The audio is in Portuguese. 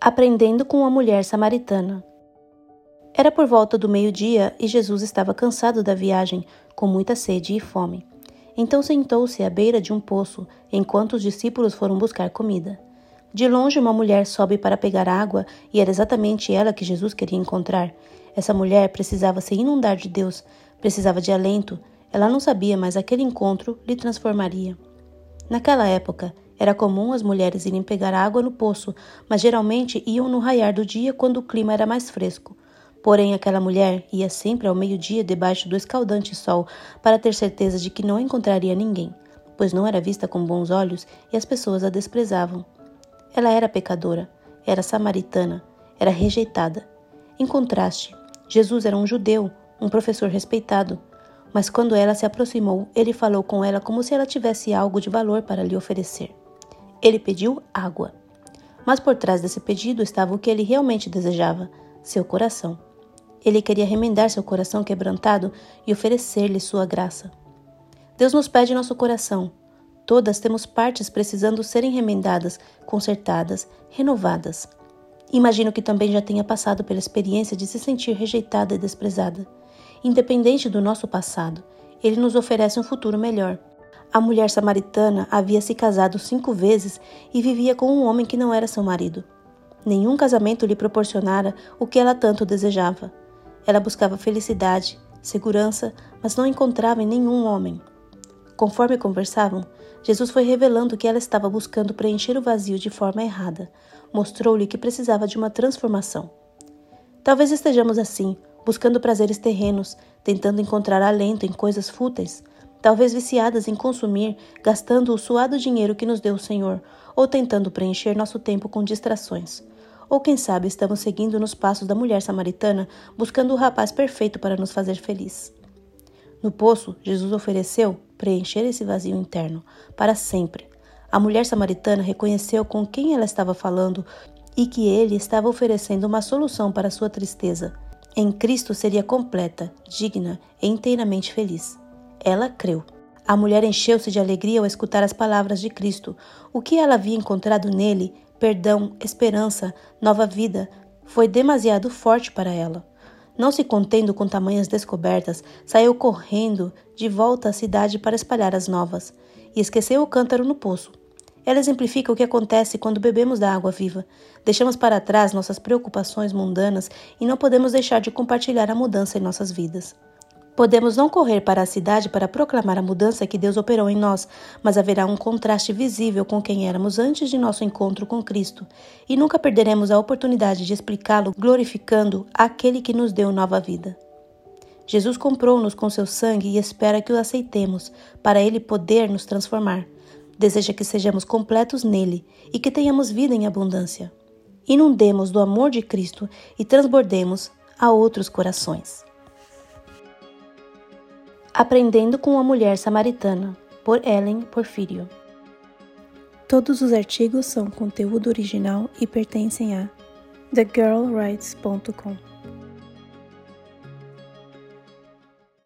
Aprendendo com a mulher samaritana. Era por volta do meio-dia e Jesus estava cansado da viagem, com muita sede e fome. Então sentou-se à beira de um poço, enquanto os discípulos foram buscar comida. De longe, uma mulher sobe para pegar água e era exatamente ela que Jesus queria encontrar. Essa mulher precisava se inundar de Deus, precisava de alento. Ela não sabia, mas aquele encontro lhe transformaria. Naquela época, era comum as mulheres irem pegar água no poço, mas geralmente iam no raiar do dia quando o clima era mais fresco. Porém, aquela mulher ia sempre ao meio-dia debaixo do escaldante sol para ter certeza de que não encontraria ninguém, pois não era vista com bons olhos e as pessoas a desprezavam. Ela era pecadora, era samaritana, era rejeitada. Em contraste, Jesus era um judeu, um professor respeitado, mas quando ela se aproximou, ele falou com ela como se ela tivesse algo de valor para lhe oferecer. Ele pediu água. Mas por trás desse pedido estava o que ele realmente desejava: seu coração. Ele queria remendar seu coração quebrantado e oferecer-lhe sua graça. Deus nos pede nosso coração. Todas temos partes precisando serem remendadas, consertadas, renovadas. Imagino que também já tenha passado pela experiência de se sentir rejeitada e desprezada. Independente do nosso passado, ele nos oferece um futuro melhor. A mulher samaritana havia se casado cinco vezes e vivia com um homem que não era seu marido. Nenhum casamento lhe proporcionara o que ela tanto desejava. Ela buscava felicidade, segurança, mas não encontrava em nenhum homem. Conforme conversavam, Jesus foi revelando que ela estava buscando preencher o vazio de forma errada. Mostrou-lhe que precisava de uma transformação. Talvez estejamos assim, buscando prazeres terrenos, tentando encontrar alento em coisas fúteis, talvez viciadas em consumir, gastando o suado dinheiro que nos deu o Senhor, ou tentando preencher nosso tempo com distrações. Ou quem sabe estamos seguindo nos passos da mulher samaritana, buscando o rapaz perfeito para nos fazer feliz. No poço, Jesus ofereceu preencher esse vazio interno, para sempre. A mulher samaritana reconheceu com quem ela estava falando e que ele estava oferecendo uma solução para sua tristeza. Em Cristo seria completa, digna e inteiramente feliz. Ela creu. A mulher encheu-se de alegria ao escutar as palavras de Cristo. O que ela havia encontrado nele, perdão, esperança, nova vida, foi demasiado forte para ela. Não se contendo com tamanhas descobertas, saiu correndo de volta à cidade para espalhar as novas, e esqueceu o cântaro no poço. Ela exemplifica o que acontece quando bebemos da água viva. Deixamos para trás nossas preocupações mundanas e não podemos deixar de compartilhar a mudança em nossas vidas. Podemos não correr para a cidade para proclamar a mudança que Deus operou em nós, mas haverá um contraste visível com quem éramos antes de nosso encontro com Cristo, e nunca perderemos a oportunidade de explicá-lo glorificando aquele que nos deu nova vida. Jesus comprou-nos com seu sangue e espera que o aceitemos, para ele poder nos transformar. Deseja que sejamos completos nele e que tenhamos vida em abundância. Inundemos do amor de Cristo e transbordemos a outros corações. Aprendendo com a Mulher Samaritana, por Ellen Porfírio. Todos os artigos são conteúdo original e pertencem a thegirlwrites.com.